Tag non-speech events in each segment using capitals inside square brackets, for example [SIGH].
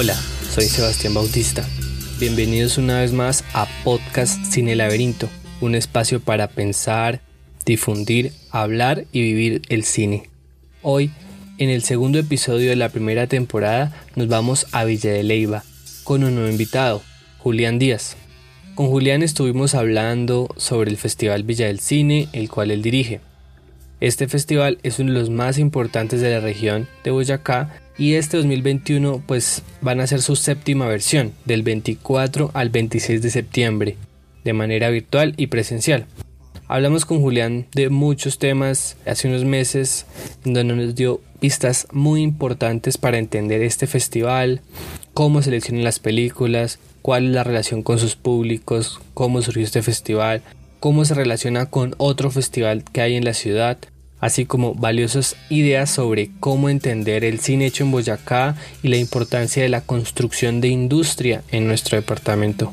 Hola, soy Sebastián Bautista. Bienvenidos una vez más a Podcast Cine Laberinto, un espacio para pensar, difundir, hablar y vivir el cine. Hoy, en el segundo episodio de la primera temporada, nos vamos a Villa de Leiva con un nuevo invitado, Julián Díaz. Con Julián estuvimos hablando sobre el Festival Villa del Cine, el cual él dirige. Este festival es uno de los más importantes de la región de Boyacá y este 2021 pues van a ser su séptima versión del 24 al 26 de septiembre de manera virtual y presencial. Hablamos con Julián de muchos temas hace unos meses donde nos dio pistas muy importantes para entender este festival, cómo seleccionan las películas, cuál es la relación con sus públicos, cómo surgió este festival, cómo se relaciona con otro festival que hay en la ciudad, así como valiosas ideas sobre cómo entender el cine hecho en Boyacá y la importancia de la construcción de industria en nuestro departamento.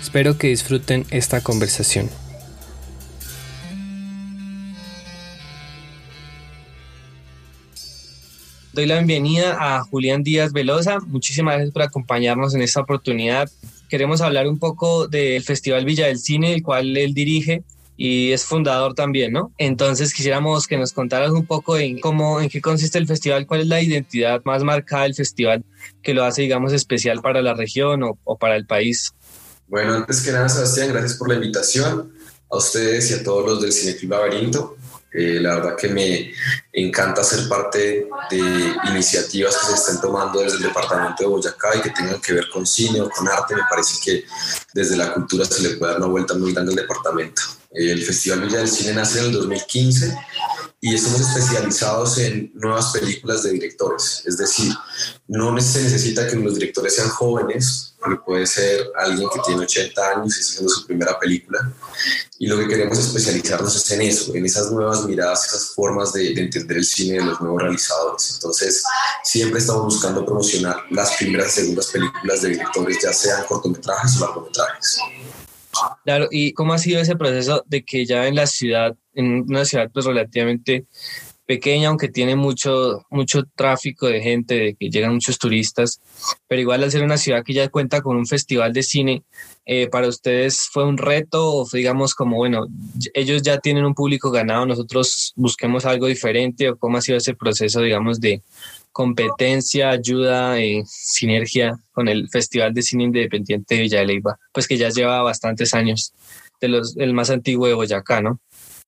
Espero que disfruten esta conversación. Doy la bienvenida a Julián Díaz Velosa. Muchísimas gracias por acompañarnos en esta oportunidad. Queremos hablar un poco del Festival Villa del Cine, el cual él dirige y es fundador también, ¿no? Entonces quisiéramos que nos contaras un poco en cómo, en qué consiste el festival, cuál es la identidad más marcada del festival que lo hace, digamos, especial para la región o, o para el país. Bueno, antes que nada, Sebastián, gracias por la invitación a ustedes y a todos los del Cineclub Laberinto. Eh, la verdad que me encanta ser parte de iniciativas que se estén tomando desde el departamento de Boyacá y que tengan que ver con cine o con arte. Me parece que desde la cultura se le puede dar una vuelta muy grande al departamento. El Festival Villa del Cine nace en el 2015 y estamos especializados en nuevas películas de directores. Es decir, no se necesita que los directores sean jóvenes, porque puede ser alguien que tiene 80 años y está haciendo su primera película. Y lo que queremos especializarnos es en eso, en esas nuevas miradas, esas formas de, de entender el cine de los nuevos realizadores. Entonces, siempre estamos buscando promocionar las primeras y segundas películas de directores, ya sean cortometrajes o largometrajes. Claro, ¿y cómo ha sido ese proceso de que ya en la ciudad, en una ciudad pues relativamente pequeña, aunque tiene mucho, mucho tráfico de gente, de que llegan muchos turistas, pero igual al ser una ciudad que ya cuenta con un festival de cine, eh, ¿para ustedes fue un reto o digamos como, bueno, ellos ya tienen un público ganado, nosotros busquemos algo diferente o cómo ha sido ese proceso, digamos, de, competencia, ayuda, y sinergia con el Festival de Cine Independiente de Villa de Leyva, pues que ya lleva bastantes años, de los, el más antiguo de Boyacá, ¿no?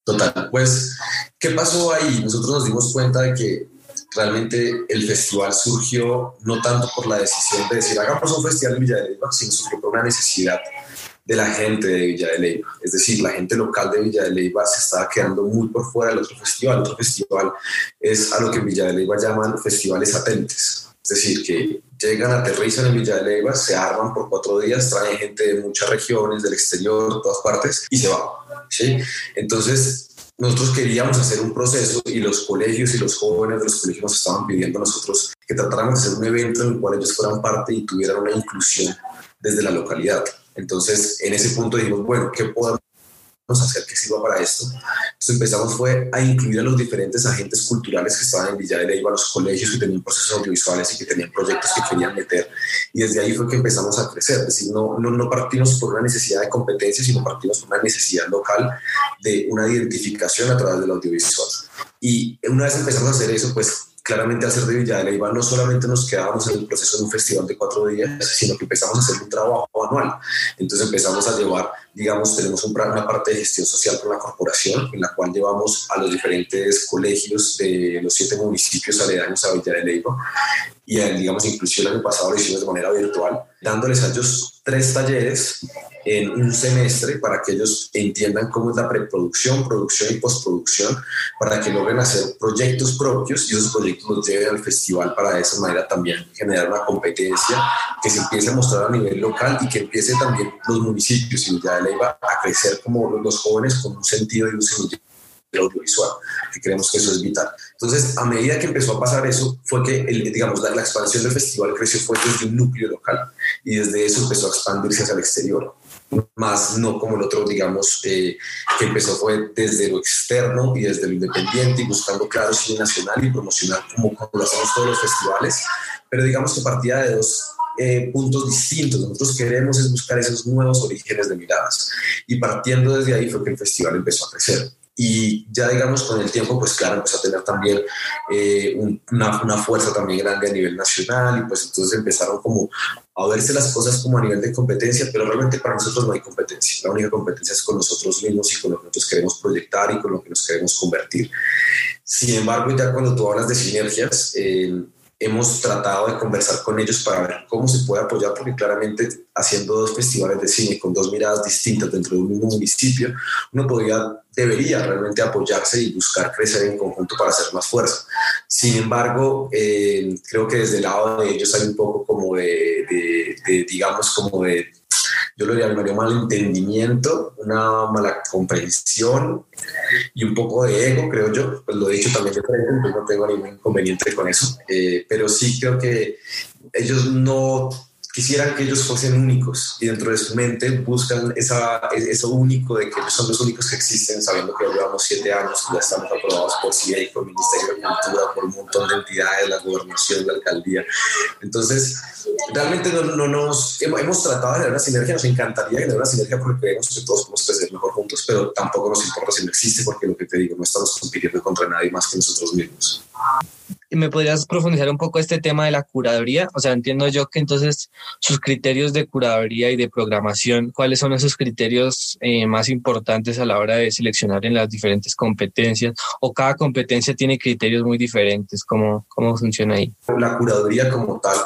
Total, pues, ¿qué pasó ahí? Nosotros nos dimos cuenta de que realmente el festival surgió no tanto por la decisión de decir hagamos un festival en Villa de Leyva, sino surgió por una necesidad de la gente de Villa de Leyva. Es decir, la gente local de Villa de Leyva se estaba quedando muy por fuera del otro festival. El otro festival es a lo que en Villa de Leyva llaman festivales satélites. Es decir, que llegan, aterrizan en Villa de Leyva, se arman por cuatro días, traen gente de muchas regiones, del exterior, de todas partes, y se van. ¿sí? Entonces, nosotros queríamos hacer un proceso y los colegios y los jóvenes de los colegios nos estaban pidiendo a nosotros que tratáramos de hacer un evento en el cual ellos fueran parte y tuvieran una inclusión desde la localidad. Entonces, en ese punto dijimos, bueno, ¿qué podemos hacer que sirva para esto? Entonces empezamos fue a incluir a los diferentes agentes culturales que estaban en Villa de Leyva, los colegios que tenían procesos audiovisuales y que tenían proyectos que querían meter. Y desde ahí fue que empezamos a crecer. Es decir, no, no, no partimos por una necesidad de competencia, sino partimos por una necesidad local de una identificación a través del audiovisual. Y una vez empezamos a hacer eso, pues claramente al ser de Villa de Leyva no solamente nos quedábamos en el proceso de un festival de cuatro días, sino que empezamos a hacer un trabajo anual. Entonces empezamos a llevar, digamos, tenemos un, una parte de gestión social con la corporación, en la cual llevamos a los diferentes colegios de los siete municipios aledaños a Villa de Leyva. Y, digamos, inclusive el año pasado lo hicimos de manera virtual, dándoles a ellos tres talleres en un semestre para que ellos entiendan cómo es la preproducción, producción y postproducción, para que logren hacer proyectos propios y esos proyectos los lleven al festival para de esa manera también generar una competencia que se empiece a mostrar a nivel local y que empiece también los municipios y ya le iba a crecer como los jóvenes con un sentido y un semillero audiovisual, que creemos que eso es vital. Entonces, a medida que empezó a pasar eso, fue que, el, digamos, la, la, expansión del festival creció fue desde un núcleo local y desde eso empezó a expandirse hacia el exterior. Más no como el otro, digamos, eh, que empezó fue desde lo externo y desde lo independiente y buscando claro cine nacional y promocionar como, como lo hacemos todos los festivales, pero digamos que partía de dos eh, puntos distintos. Nosotros queremos es buscar esos nuevos orígenes de miradas. Y partiendo desde ahí fue que el festival empezó a crecer. Y ya digamos con el tiempo, pues claro, empezó a tener también eh, una, una, fuerza también grande a nivel nacional y pues entonces empezaron como a verse las cosas como a nivel de competencia, pero realmente para nosotros no hay competencia. La única competencia es con nosotros mismos y con lo que nosotros queremos proyectar y con lo que nos queremos convertir. Sin embargo, ya cuando tú hablas de sinergias, eh, hemos tratado de conversar con ellos para ver cómo se puede apoyar, porque claramente haciendo dos festivales de cine con dos miradas distintas dentro de un mismo municipio, uno podría, debería realmente apoyarse y buscar crecer en conjunto para hacer más fuerza. Sin embargo, eh, creo que desde el lado de ellos hay un poco como de, de digamos, como de yo lo llamaría malentendimiento, una mala comprensión y un poco de ego, creo yo. Pues lo he dicho también de frente, pues no tengo ningún inconveniente con eso. Eh, pero sí creo que ellos no quisieran que ellos fuesen únicos y dentro de su mente buscan esa, eso único de que ellos son los únicos que existen, sabiendo que llevamos siete años, que ya estamos aprobados por CIE, por Ministerio de Cultura, por un montón de entidades, la gobernación, la alcaldía. Entonces, realmente no, no nos hemos, tratado de generar una sinergia, nos encantaría generar una sinergia porque creemos que todos podemos crecer mejor juntos, pero tampoco nos importa si no existe porque lo que te digo, no estamos compitiendo contra nadie más que nosotros mismos. ¿Me podrías profundizar un poco este tema de la curaduría? O sea, entiendo yo que entonces sus criterios de curaduría y de programación, ¿cuáles son esos criterios eh, más importantes a la hora de seleccionar en las diferentes competencias? ¿O cada competencia tiene criterios muy diferentes? ¿Cómo, cómo funciona ahí? La curaduría como tal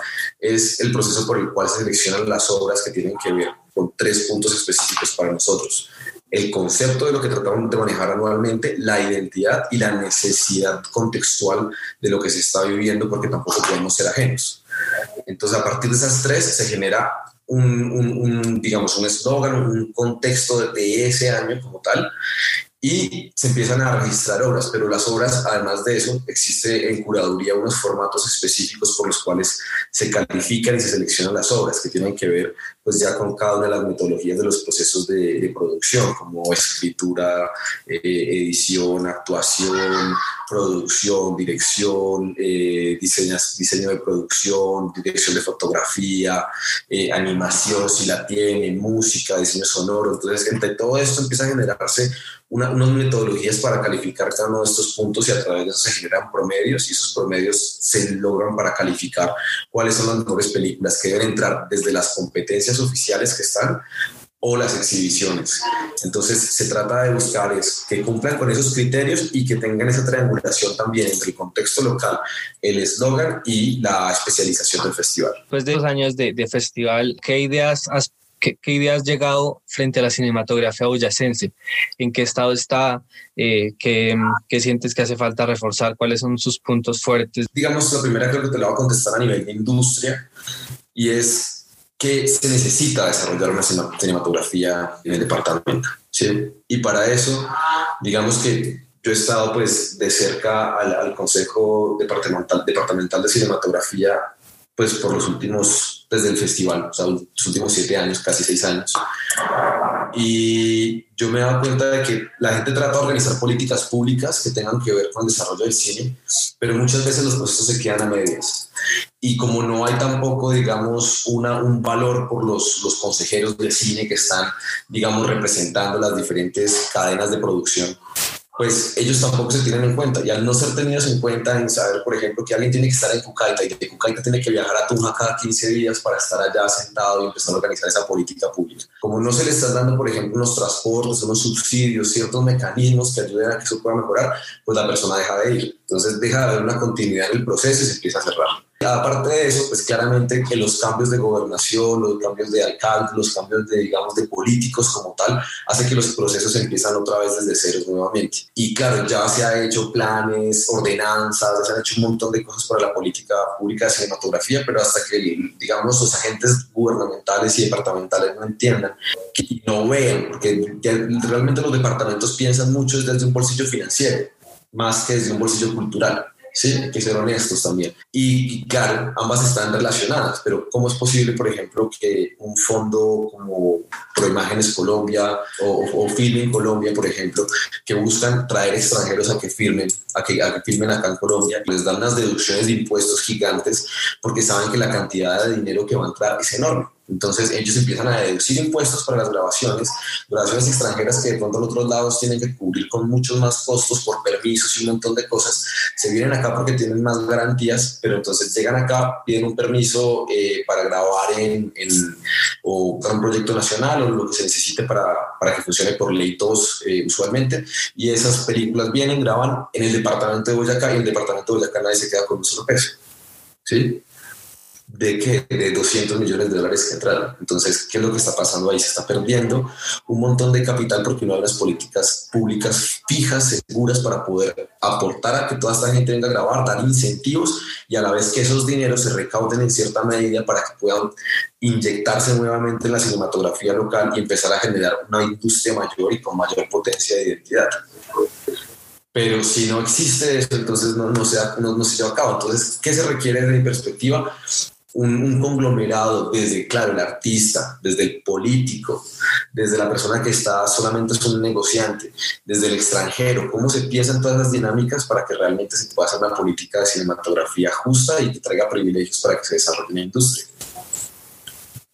es el proceso por el cual se seleccionan las obras que tienen que ver con tres puntos específicos para nosotros el concepto de lo que tratamos de manejar anualmente, la identidad y la necesidad contextual de lo que se está viviendo, porque tampoco podemos ser ajenos. Entonces, a partir de esas tres se genera un, digamos, un eslogan, un contexto de ese año como tal, y se empiezan a registrar obras, pero las obras, además de eso, existe en curaduría unos formatos específicos por los cuales se califican y se seleccionan las obras que tienen que ver pues ya con cada una de las metodologías de los procesos de, producción, como escritura, eh, edición, actuación, producción, dirección, eh, diseño de producción, dirección de fotografía, eh, animación, si la tiene, música, diseño sonoro. Entonces, entre todo esto empieza a generarse una, unas metodologías para calificar cada uno de estos puntos y a través de eso se generan promedios y esos promedios se logran para calificar cuáles son las mejores películas que deben entrar desde las competencias oficiales que están o las exhibiciones. Entonces se trata de buscar es que cumplan con esos criterios y que tengan esa triangulación también entre el contexto local, el eslogan y la especialización del festival. Después de dos años de, de festival, ¿qué ideas has ¿Qué, ideas has llegado frente a la cinematografía boyacense? ¿En qué estado está? Eh, ¿qué, ¿qué, sientes que hace falta reforzar? ¿Cuáles son sus puntos fuertes? Digamos, la primera creo que te la voy a contestar a nivel de industria y es que se necesita desarrollar una cinematografía en el departamento. ¿sí? Y para eso, digamos que yo he estado pues de cerca al, al Consejo Departamental, Departamental de Cinematografía pues por los últimos, desde el festival, o sea, los últimos siete años, casi seis años. Y yo me he dado cuenta de que la gente trata de organizar políticas públicas que tengan que ver con el desarrollo del cine, pero muchas veces los procesos se quedan a medias. Y como no hay tampoco, digamos, una, un valor por los, los consejeros de cine que están, digamos, representando las diferentes cadenas de producción, pues ellos tampoco se tienen en cuenta. Y al no ser tenidos en cuenta en saber, por ejemplo, que alguien tiene que estar en Cucaita y de Cucaita tiene que viajar a Tunja cada 15 días para estar allá sentado y empezar a organizar esa política pública. Como no se le están dando, por ejemplo, unos transportes, unos subsidios, ciertos mecanismos que ayuden a que eso pueda mejorar, pues la persona deja de ir. Entonces deja de haber una continuidad en el proceso y se empieza a cerrar. Aparte de eso, pues claramente que los cambios de gobernación, los cambios de alcalde, los cambios de, digamos, de políticos como tal, hace que los procesos empiezan otra vez desde cero nuevamente. Y claro, ya se ha hecho planes, ordenanzas, se han hecho un montón de cosas para la política pública de cinematografía, pero hasta que, digamos, los agentes gubernamentales y departamentales no entiendan y no vean, porque realmente los departamentos piensan mucho desde un bolsillo financiero, más que desde un bolsillo cultural. ¿Sí? Hay que ser honestos también. Y, claro, ambas están relacionadas, pero ¿cómo es posible, por ejemplo, que un fondo como Proimágenes Colombia o, o Filming Colombia, por ejemplo, que buscan traer extranjeros a que firmen, a que, a que firmen acá en Colombia, les dan unas deducciones de impuestos gigantes porque saben que la cantidad de dinero que va a entrar es enorme. Entonces ellos empiezan a deducir impuestos para las grabaciones, grabaciones extranjeras que de pronto en otros lados tienen que cubrir con muchos más costos por permisos y un montón de cosas. Se vienen acá porque tienen más garantías, pero entonces llegan acá, piden un permiso eh, para grabar en, o para un proyecto nacional o lo que se necesite para, para que funcione por ley todos eh, usualmente. Y esas películas vienen, graban en el departamento de Boyacá y el departamento de Boyacá nadie se queda con un solo peso. ¿Sí? De que de 200 millones de dólares que entraron. Entonces, ¿qué es lo que está pasando ahí? Se está perdiendo un montón de capital porque no hay unas políticas públicas fijas, seguras para poder aportar a que toda esta gente venga a grabar, dar incentivos y a la vez que esos dineros se recauden en cierta medida para que puedan inyectarse nuevamente en la cinematografía local y empezar a generar una industria mayor y con mayor potencia de identidad pero si no existe eso, entonces no, no, se, no, no, se lleva a cabo. Entonces, ¿qué se requiere desde mi perspectiva? Un, conglomerado desde, claro, el artista, desde el político, desde la persona que está solamente es un negociante, desde el extranjero, cómo se piensan todas las dinámicas para que realmente se pueda hacer una política de cinematografía justa y que traiga privilegios para que se desarrolle la industria.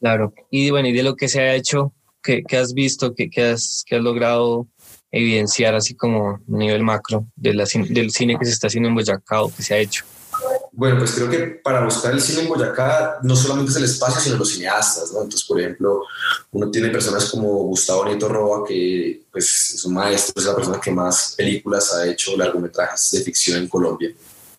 Claro, y bueno, y de lo que se ha hecho, ¿qué, has visto, qué, has, qué has logrado evidenciar así como a nivel macro de la, del cine que se está haciendo en Boyacá o que se ha hecho? Bueno, pues creo que para buscar el cine en Boyacá no solamente es el espacio, sino los cineastas, ¿no? Entonces, por ejemplo, uno tiene personas como Gustavo Nieto Roa, que pues, es un maestro, es la persona que más películas ha hecho, largometrajes de ficción en Colombia,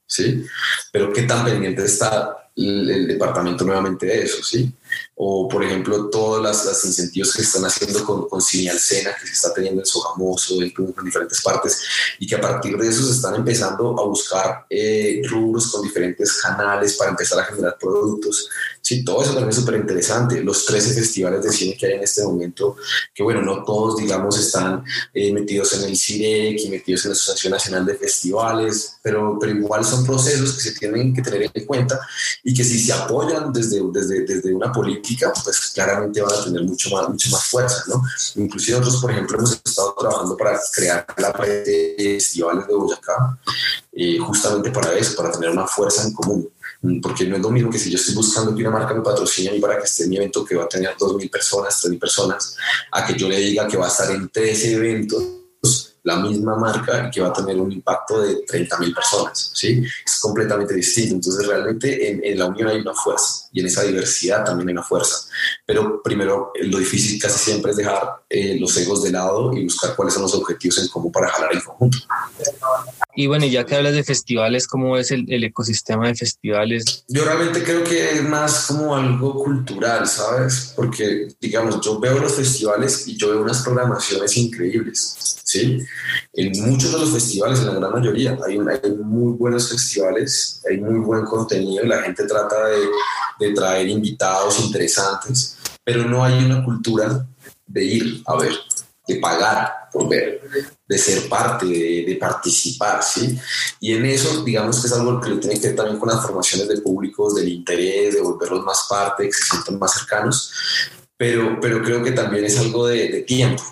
¿sí? Pero qué tan pendiente está el, el departamento nuevamente de eso, ¿sí? O por ejemplo todos los incentivos que se están haciendo con, con Alcena, que se está teniendo en Sogamoso, en, en, diferentes partes, y que a partir de eso se están empezando a buscar eh, rubros con diferentes canales para empezar a generar productos. Sí, todo eso también es súper interesante. Los 13 festivales de cine que hay en este momento, que bueno, no todos, digamos, están eh, metidos en el CIREC y metidos en la Asociación Nacional de Festivales, pero, pero igual son procesos que se tienen que tener en cuenta y que si se apoyan desde, desde, desde una política política, pues claramente van a tener mucho más, mucho más fuerza, ¿no? Inclusive nosotros, por ejemplo, hemos estado trabajando para crear la red de festivales de Boyacá, eh, justamente para eso, para tener una fuerza en común porque no es lo mismo que si yo estoy buscando que una marca me patrocine y para que esté en mi evento que va a tener 2.000 personas, 3.000 personas, a que yo le diga que va a estar en 13 eventos la misma marca que va a tener un impacto de 30 mil personas, ¿sí? Es completamente distinto. Entonces, realmente en, en, la unión hay una fuerza y en esa diversidad también hay una fuerza. Pero primero, lo difícil casi siempre es dejar eh, los egos de lado y buscar cuáles son los objetivos en común para jalar el conjunto. Y bueno, ya que hablas de festivales, ¿cómo es el, el, ecosistema de festivales? Yo realmente creo que es más como algo cultural, ¿sabes? Porque, digamos, yo veo los festivales y yo veo unas programaciones increíbles, ¿sí? En muchos de los festivales, en la gran mayoría, hay, hay muy buenos festivales, hay muy buen contenido la gente trata de, de traer invitados interesantes, pero no hay una cultura de ir a ver, de pagar por ver, de ser parte, de, de, participar, ¿sí? Y en eso, digamos que es algo que tiene que ver también con las formaciones de públicos, del interés, de volverlos más parte, que se sientan más cercanos, pero, pero creo que también es algo de, de tiempo,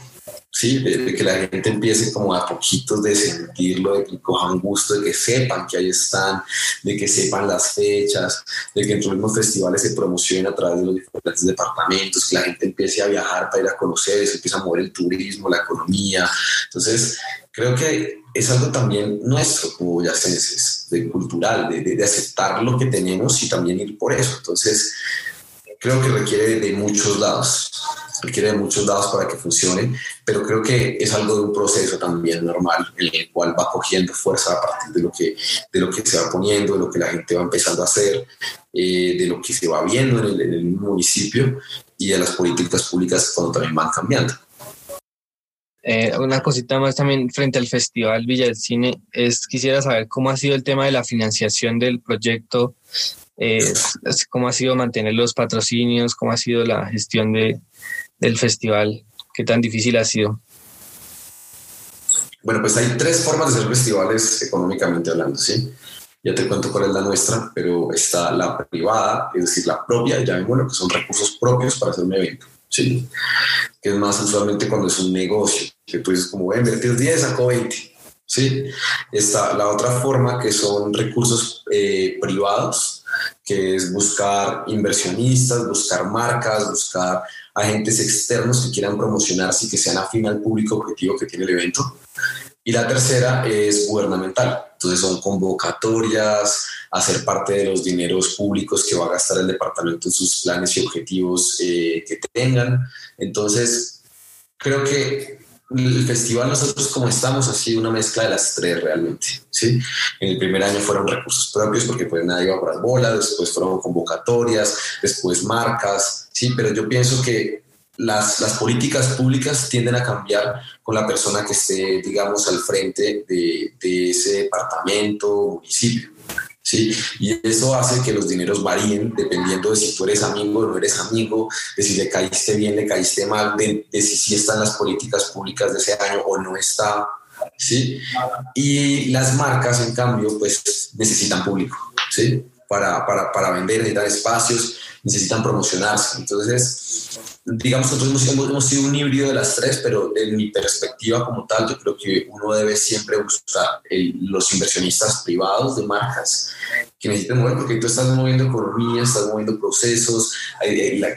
¿sí? De, que la gente empiece como a poquitos de sentirlo, de que cojan gusto, de que sepan que ahí están, de que sepan las fechas, de que en los mismos festivales se promocionen a través de los diferentes departamentos, que la gente empiece a viajar para ir a conocer, se empieza a mover el turismo, la economía. Entonces, creo que es algo también nuestro como boyacenses, de cultural, de, de, de aceptar lo que tenemos y también ir por eso. Entonces, creo que requiere de muchos lados requiere de muchos dados para que funcione, pero creo que es algo de un proceso también normal en el cual va cogiendo fuerza a partir de lo que, de lo que se va poniendo, de lo que la gente va empezando a hacer, eh, de lo que se va viendo en el municipio y de las políticas públicas cuando también van cambiando. Eh, una cosita más también frente al Festival Villa del Cine es quisiera saber cómo ha sido el tema de la financiación del proyecto, eh, cómo ha sido mantener los patrocinios, cómo ha sido la gestión de, del festival? ¿Qué tan difícil ha sido? Bueno, pues hay tres formas de hacer festivales económicamente hablando, ¿sí? Ya te cuento cuál es la nuestra, pero está la privada, es decir, la propia, ya bueno, que son recursos propios para hacer un evento. Sí, que es más usualmente cuando es un negocio, que tú dices como voy a invertir 10, saco 20. Sí, está la otra forma que son recursos eh, privados, que es buscar inversionistas, buscar marcas, buscar agentes externos que quieran promocionarse y que sean afín al público objetivo que tiene el evento. Y la tercera es gubernamental. Entonces son convocatorias, hacer parte de los dineros públicos que va a gastar el departamento en sus planes y objetivos eh, que tengan. Entonces, creo que el festival nosotros como estamos ha sido una mezcla de las tres realmente. ¿sí? En el primer año fueron recursos propios porque pues nadie iba a las bolas, después fueron convocatorias, después marcas, sí, pero yo pienso que las, las, políticas públicas tienden a cambiar con la persona que esté, digamos, al frente de, de ese departamento, municipio. ¿Sí? Y eso hace que los dineros varíen dependiendo de si tú eres amigo o no eres amigo, de si le caíste bien, le caíste mal, de, de si sí están las políticas públicas de ese año o no está, ¿sí? Y las marcas, en cambio, pues necesitan público, ¿sí? Para, para, para vender, necesitan espacios, necesitan promocionarse. Entonces, digamos, nosotros hemos, hemos, sido un híbrido de las tres, pero en mi perspectiva como tal, yo creo que uno debe siempre buscar los inversionistas privados de marcas que necesiten mover, porque tú estás moviendo economía, estás moviendo procesos,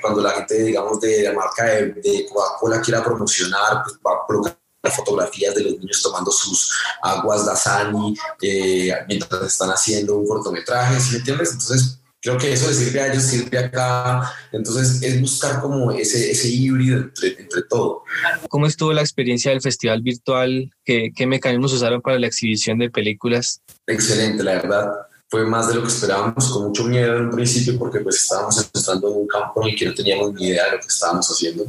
cuando la gente, digamos, de la marca de, de Coca-Cola quiera promocionar, pues va a colocar fotografías de los niños tomando sus aguas Dasani eh, mientras están haciendo un cortometraje, ¿sí me entiendes? Entonces, creo que eso de sirve a ellos, sirve acá. Entonces es buscar como ese, ese híbrido entre, entre todo. ¿Cómo estuvo la experiencia del festival virtual? ¿Qué, ¿Qué mecanismos usaron para la exhibición de películas? Excelente, la verdad. Fue más de lo que esperábamos, con mucho miedo en un principio porque pues estábamos entrando en un campo en el que no teníamos ni idea de lo que estábamos haciendo.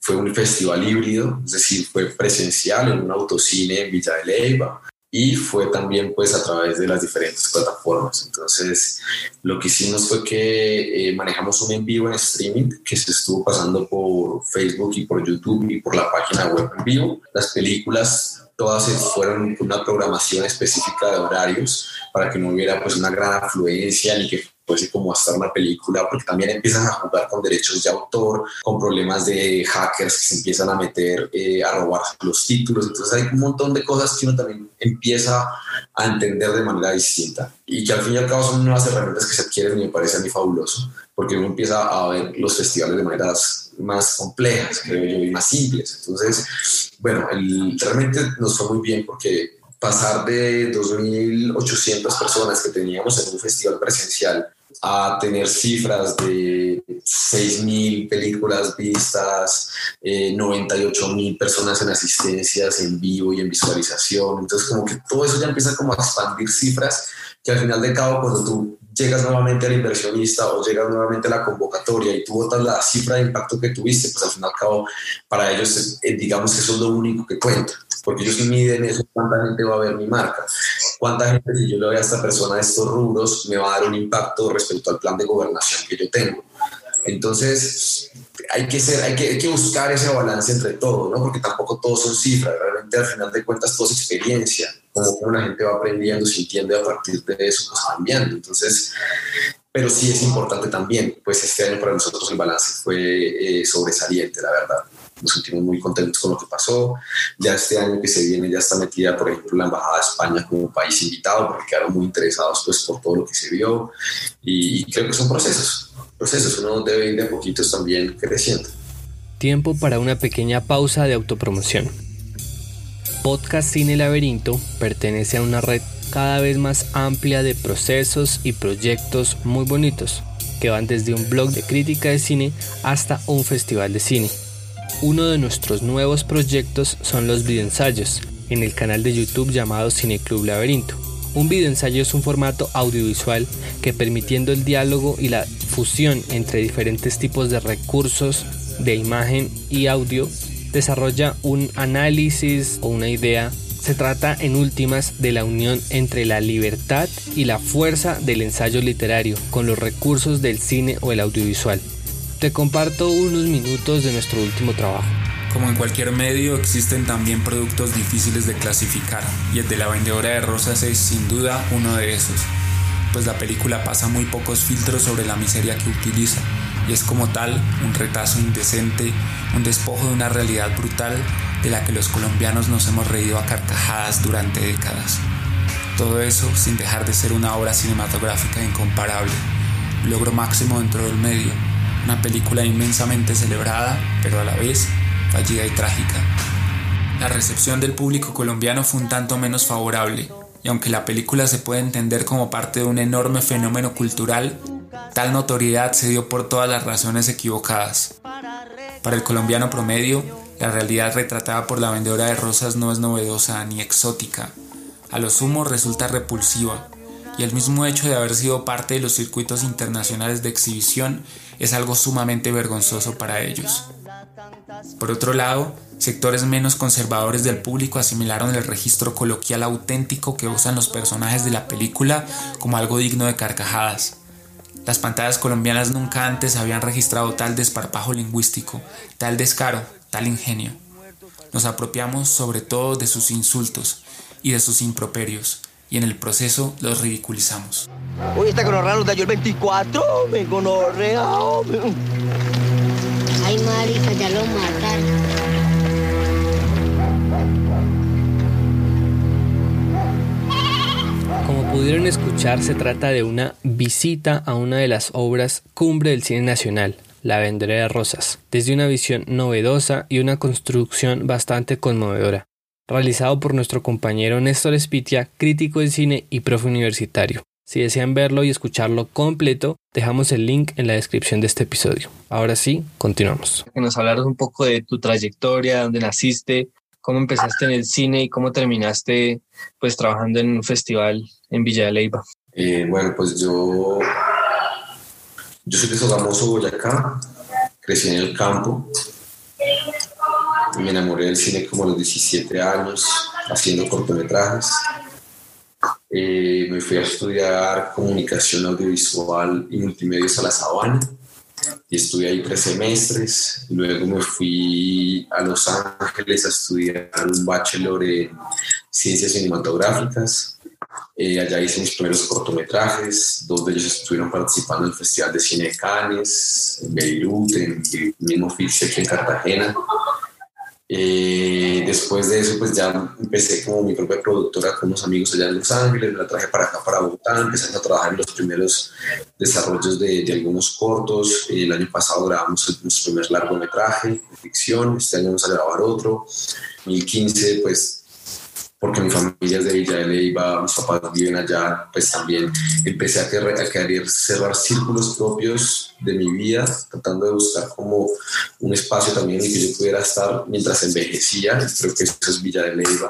Fue un festival híbrido, es decir, fue presencial en un autocine en Villa de Leyva y fue también pues a través de las diferentes plataformas. Entonces lo que hicimos fue que eh, manejamos un en vivo en streaming que se estuvo pasando por Facebook y por YouTube y por la página web en vivo. Las películas todas fueron una programación específica de horarios para que no hubiera pues una gran afluencia ni que fuese como a estar una película, porque también empiezan a jugar con derechos de autor, con problemas de hackers que se empiezan a meter eh, a robar los títulos. Entonces hay un montón de cosas que uno también empieza a entender de manera distinta y que al fin y al cabo son nuevas herramientas que se adquieren y me parece a mí fabuloso, porque uno empieza a ver los festivales de maneras más complejas, creo yo, y más simples. Entonces, bueno, el, realmente nos fue muy bien porque pasar de 2.800 personas que teníamos en un festival presencial a tener cifras de 6.000 películas vistas, eh, 98.000 personas en asistencias en vivo y en visualización. Entonces como que todo eso ya empieza como a expandir cifras que al final de cabo cuando tú llegas nuevamente al inversionista o llegas nuevamente a la convocatoria y tú votas la cifra de impacto que tuviste, pues al fin y al cabo para ellos eh, digamos que eso es lo único que cuenta porque ellos miden eso, cuánta gente va a ver mi marca, cuánta gente si yo le doy a esta persona estos rubros me va a dar un impacto respecto al plan de gobernación que yo tengo. Entonces, hay que, ser, hay que, hay que buscar ese balance entre todo, ¿no? porque tampoco todos son cifras, realmente al final de cuentas todo es experiencia, como la gente va aprendiendo, sintiendo y a partir de eso pues cambiando. Entonces, pero sí es importante también, pues este año para nosotros el balance fue eh, sobresaliente, la verdad nos sentimos muy contentos con lo que pasó. Ya este año que se viene ya está metida, por ejemplo, la Embajada de España como país invitado, porque quedaron muy interesados pues, por todo lo que se vio. Y creo que son procesos, procesos. Uno debe ir de a poquitos también creciendo. Tiempo para una pequeña pausa de autopromoción. Podcast Cine Laberinto pertenece a una red cada vez más amplia de procesos y proyectos muy bonitos que van desde un blog de crítica de cine hasta un festival de cine uno de nuestros nuevos proyectos son los videoensayos, en el canal de YouTube llamado Cineclub Laberinto. Un videoensayo es un formato audiovisual que permitiendo el diálogo y la fusión entre diferentes tipos de recursos de imagen y audio, desarrolla un análisis o una idea. Se trata en últimas de la unión entre la libertad y la fuerza del ensayo literario con los recursos del cine o el audiovisual. Te comparto unos minutos de nuestro último trabajo. Como en cualquier medio, existen también productos difíciles de clasificar, y el de la vendedora de rosas es sin duda uno de esos. pues la película pasa muy pocos filtros sobre la miseria que utiliza, y es como tal un retazo indecente, un despojo de una realidad brutal de la que los colombianos nos hemos reído a carcajadas durante décadas. Todo eso sin dejar de ser una obra cinematográfica incomparable, logro máximo dentro del medio, una película inmensamente celebrada, pero a la vez fallida y trágica. La recepción del público colombiano fue un tanto menos favorable, y aunque la película se puede entender como parte de un enorme fenómeno cultural, tal notoriedad se dio por todas las razones equivocadas. Para el colombiano promedio, la realidad retratada por la vendedora de rosas no es novedosa ni exótica. A lo sumo resulta repulsiva, y el mismo hecho de haber sido parte de los circuitos internacionales de exhibición es algo sumamente vergonzoso para ellos. Por otro lado, sectores menos conservadores del público asimilaron el registro coloquial auténtico que usan los personajes de la película como algo digno de carcajadas. Las pantallas colombianas nunca antes habían registrado tal desparpajo lingüístico, tal descaro, tal ingenio. Nos apropiamos sobre todo de sus insultos y de sus improperios, y en el proceso los ridiculizamos. Uy, esta conorrea nos el 24, me gonorrea. Ay, marica, ya lo mataron. Pudieron escuchar, se trata de una visita a una de las obras cumbre del cine nacional, La Vendedora de Rosas, desde una visión novedosa y una construcción bastante conmovedora, realizado por nuestro compañero Néstor Espitia, crítico de cine y profe universitario. Si desean verlo y escucharlo completo, dejamos el link en la descripción de este episodio. Ahora sí, continuamos. Que nos hablaras un poco de tu trayectoria, dónde naciste, cómo empezaste en el cine y cómo terminaste pues trabajando en un festival en Villa de Leyva. Eh, bueno, pues yo, yo soy de Sogamoso, Boyacá, crecí en el campo, me enamoré del cine como a los 17 años, haciendo cortometrajes. Eh, me fui a estudiar comunicación audiovisual y multimedia a la Sabana y estuve ahí tres semestres. Luego me fui a Los Ángeles a estudiar un bachelor en ciencias cinematográficas. Eh, allá hice mis primeros cortometrajes, dos de ellos estuvieron participando en el Festival de Cine de Cannes, en Beirut, en el mismo en Cartagena. Eh, después de eso, pues ya empecé como mi propia productora con unos amigos allá en Los Ángeles, me la traje para acá, para Bogotá, empecé a trabajar en los primeros desarrollos de, de algunos cortos. El año pasado grabamos nuestro primer largometraje ficción, este año vamos a grabar otro. 2015, pues porque mi familia es de Villa de Leyva, mis papás viven allá, pues también empecé a querer, a querer cerrar círculos propios de mi vida, tratando de buscar como un espacio también en el que yo pudiera estar mientras envejecía, creo que eso es Villa de Leyva,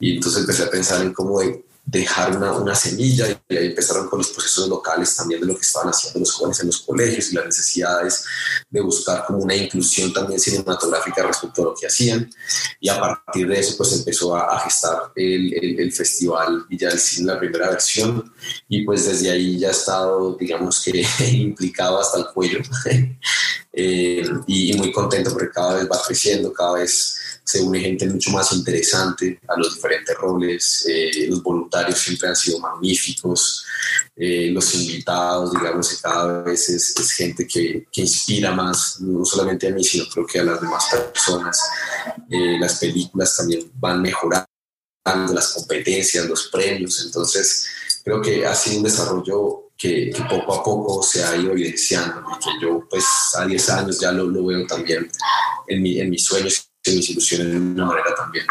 y entonces empecé a pensar en cómo de dejar una, una, semilla y empezaron con los procesos locales también de lo que estaban haciendo los jóvenes en los colegios y las necesidades de buscar como una inclusión también cinematográfica respecto a lo que hacían. Y a partir de eso pues empezó a, gestar el, el, festival Villa del Cine, la primera versión. Y pues desde ahí ya he estado digamos que [LAUGHS] implicado hasta el cuello. [LAUGHS] Eh, y, y muy contento porque cada vez va creciendo, cada vez se une gente mucho más interesante a los diferentes roles, eh, los voluntarios siempre han sido magníficos, eh, los invitados, digamos cada vez es, gente que, que, inspira más, no solamente a mí, sino creo que a las demás personas. Eh, las películas también van mejorando las competencias, los premios, entonces creo que ha sido un desarrollo que, poco a poco se ha ido evidenciando que yo pues a 10 años ya lo, lo veo también en, mi, en mis sueños y mis ilusiones de una manera también.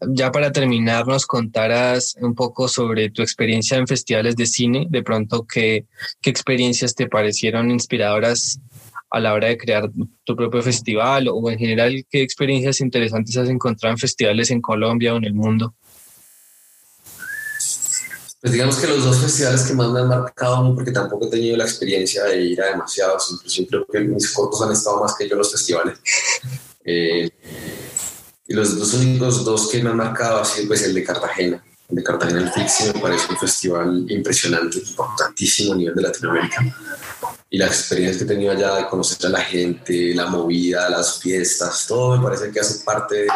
Ya para terminar, nos contarás un poco sobre tu experiencia en festivales de cine, de pronto qué, qué experiencias te parecieron inspiradoras a la hora de crear tu propio festival o en general qué experiencias interesantes has encontrado en festivales en Colombia o en el mundo. Pues digamos que los dos festivales que más me han marcado, porque tampoco he tenido la experiencia de ir a demasiados, incluso creo que mis cortos han estado más que yo en los festivales. Eh, y los dos únicos dos que me han marcado ha sido pues, el de Cartagena. El de Cartagena el Fixi me parece un festival impresionante, importantísimo a nivel de Latinoamérica. Y la experiencia que he tenido allá de conocer a la gente, la movida, las fiestas, todo me parece que hace parte de,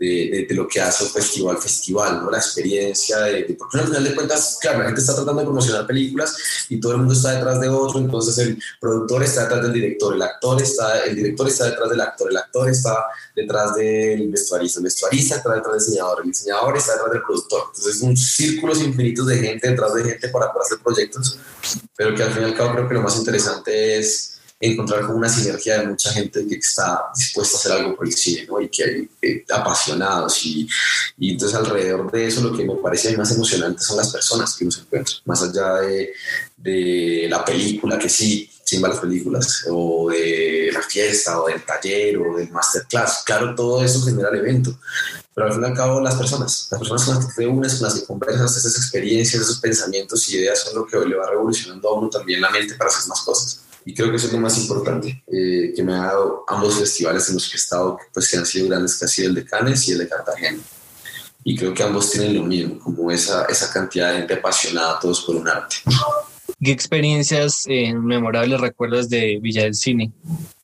de, lo que hace el festival, festival, ¿no? La experiencia de, porque al final de cuentas, claro, la gente está tratando de promocionar películas y todo el mundo está detrás de otro, entonces el productor está detrás del director, el actor está, el director está detrás del actor, el actor está detrás del vestuarista, el vestuarista está detrás del diseñador, el diseñador está detrás del productor. Entonces, es un círculos infinitos de gente detrás de gente para, para hacer proyectos, pero que al fin y al cabo creo que lo más interesante es encontrar como una sinergia de mucha gente que está dispuesta a hacer algo por el cine. Y que hay eh, apasionados y, entonces alrededor de eso lo que me parece más emocionante son las personas que uno se encuentra, más allá de, la película, que sí, sin las películas, o de la fiesta, o del taller, o del masterclass. Claro, todo eso genera el evento, pero al fin y al cabo las personas, las personas con las que te unes, con las que conversas, esas experiencias, esos pensamientos y ideas son lo que le va revolucionando a uno también la mente para hacer más cosas. Y creo que eso es lo más importante eh, que me ha dado ambos festivales en los que he estado, pues que han sido grandes, que ha sido el de Cannes y el de Cartagena. Y creo que ambos tienen lo mismo, como esa, esa cantidad de gente apasionada todos por un arte. ¿Qué experiencias eh, memorables recuerdas de Villa del Cine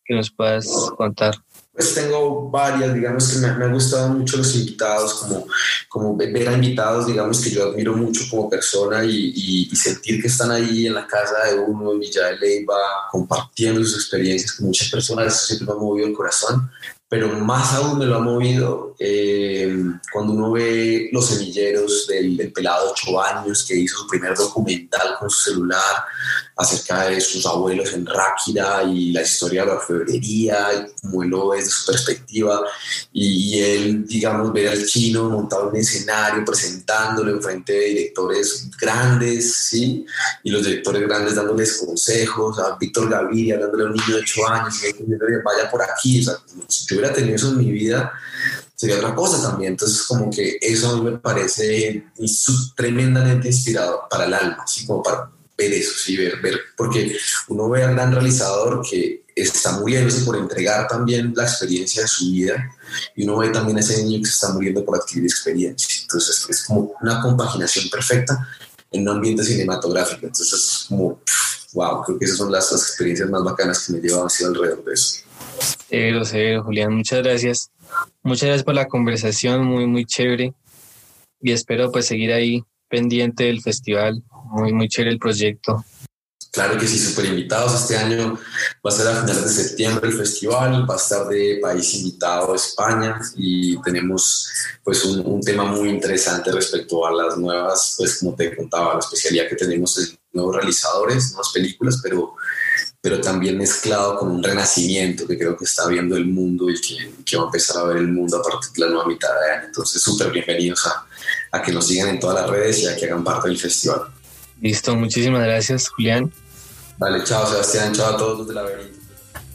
que nos puedas contar? Pues tengo varias, digamos que me, me han gustado mucho los invitados, como, como ver a invitados, digamos que yo admiro mucho como persona y, sentir que están ahí en la casa de uno, en Villa de Leyva, compartiendo sus experiencias con muchas personas, eso siempre me ha movido el corazón pero más aún me lo ha movido eh, cuando uno ve los semilleros del, del pelado de 8 años que hizo su primer documental con su celular, acerca de sus abuelos en Ráquira y la historia de la orfebrería y cómo él lo ve desde su perspectiva y, él, digamos, ver al chino montado en un escenario presentándolo en frente de directores grandes, ¿sí? Y los directores grandes dándoles consejos, a Víctor Gaviria hablándole a un niño de 8 años y diciéndole, vaya por aquí, o sea, yo hubiera tenido eso en mi vida, sería otra cosa también. Entonces, como que eso a mí me parece tremendamente inspirador para el alma, así como para ver eso, sí, ver, ver, porque uno ve al gran realizador que está muriéndose por entregar también la experiencia de su vida y uno ve también a ese niño que se está muriendo por adquirir experiencia. Entonces es como una compaginación perfecta en un ambiente cinematográfico. Entonces es como, wow, creo que esas son las, experiencias más bacanas que me llevan así alrededor de eso. Cero, cero, Julián, muchas gracias. Muchas gracias por la conversación, muy, muy chévere. Y espero pues seguir ahí pendiente del festival muy, muy chévere el proyecto. Claro que sí, súper invitados. Este año va a ser a finales de septiembre el festival, va a estar de país invitado España y tenemos pues un, un, tema muy interesante respecto a las nuevas, pues como te contaba, la especialidad que tenemos en nuevos realizadores, nuevas películas, pero, pero también mezclado con un renacimiento que creo que está viendo el mundo y que, que va a empezar a ver el mundo a partir de la nueva mitad de año. Entonces, súper bienvenidos a, a que nos sigan en todas las redes y a que hagan parte del festival. Listo, muchísimas gracias, Julián. Vale, chao, Sebastián, chao a todos los de la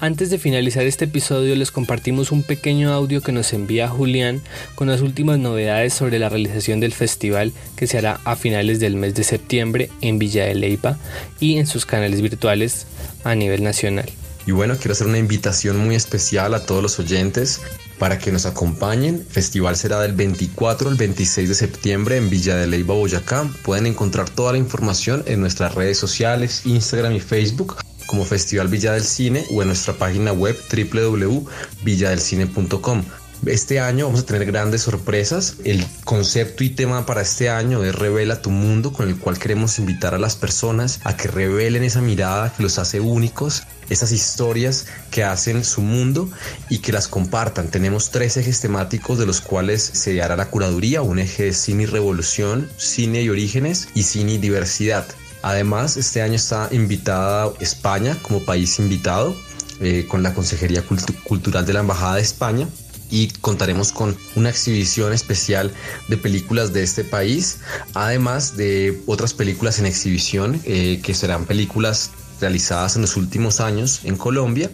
Antes de finalizar este episodio les compartimos un pequeño audio que nos envía Julián con las últimas novedades sobre la realización del festival que se hará a finales del mes de septiembre en Villa de Leyva y en sus canales virtuales a nivel nacional. Y bueno, quiero hacer una invitación muy especial a todos los oyentes para que nos acompañen. El festival será del 24 al 26 de septiembre en Villa de Leyva, Boyacá. Pueden encontrar toda la información en nuestras redes sociales, Instagram y Facebook como Festival Villa del Cine o en nuestra página web www.villadelcine.com. Este año vamos a tener grandes sorpresas. El concepto y tema para este año es Revela tu mundo, con el cual queremos invitar a las personas a que revelen esa mirada que los hace únicos, esas historias que hacen su mundo y que las compartan. Tenemos tres ejes temáticos de los cuales se hará la curaduría, un eje de cine y revolución, cine y orígenes y cine y diversidad. Además, este año está invitada España como país invitado eh, con la Consejería Cultural de la Embajada de España y contaremos con una exhibición especial de películas de este país, además de otras películas en exhibición eh, que serán películas realizadas en los últimos años en Colombia.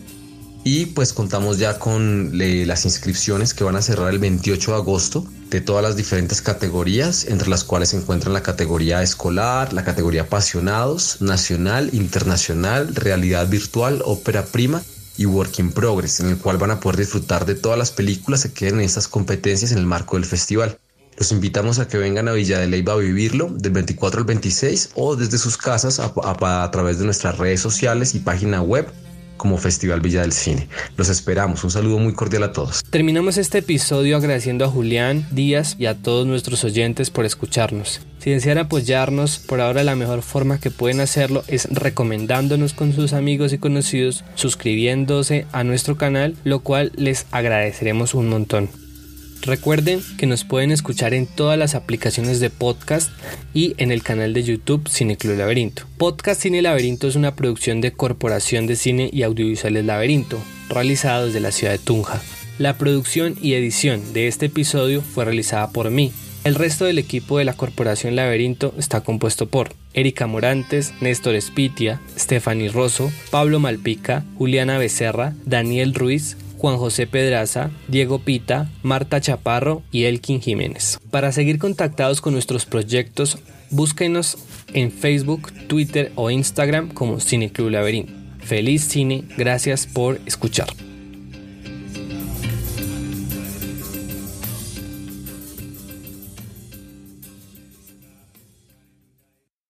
Y pues contamos ya con las inscripciones que van a cerrar el 28 de agosto de todas las diferentes categorías, entre las cuales se encuentran la categoría escolar, la categoría apasionados, nacional, internacional, realidad virtual, ópera prima y Work in Progress, en el cual van a poder disfrutar de todas las películas que queden en estas competencias en el marco del festival. Los invitamos a que vengan a Villa de Leyva a vivirlo del 24 al 26 o desde sus casas a, través de nuestras redes sociales y página web como Festival Villa del Cine. Los esperamos. Un saludo muy cordial a todos. Terminamos este episodio agradeciendo a Julián Díaz y a todos nuestros oyentes por escucharnos. Si desean apoyarnos, por ahora la mejor forma que pueden hacerlo es recomendándonos con sus amigos y conocidos, suscribiéndose a nuestro canal, lo cual les agradeceremos un montón. Recuerden que nos pueden escuchar en todas las aplicaciones de podcast y en el canal de YouTube Cine Club Laberinto. Podcast Cine Laberinto es una producción de Corporación de Cine y Audiovisuales Laberinto, realizada desde la ciudad de Tunja. La producción y edición de este episodio fue realizada por mí. El resto del equipo de la Corporación Laberinto está compuesto por Erika Morantes, Néstor Espitia, Stephanie Rosso, Pablo Malpica, Juliana Becerra, Daniel Ruiz, Juan José Pedraza, Diego Pita, Marta Chaparro y Elkin Jiménez. Para seguir contactados con nuestros proyectos, búsquenos en Facebook, Twitter o Instagram como Cineclub Laberinto. Feliz cine, gracias por escuchar.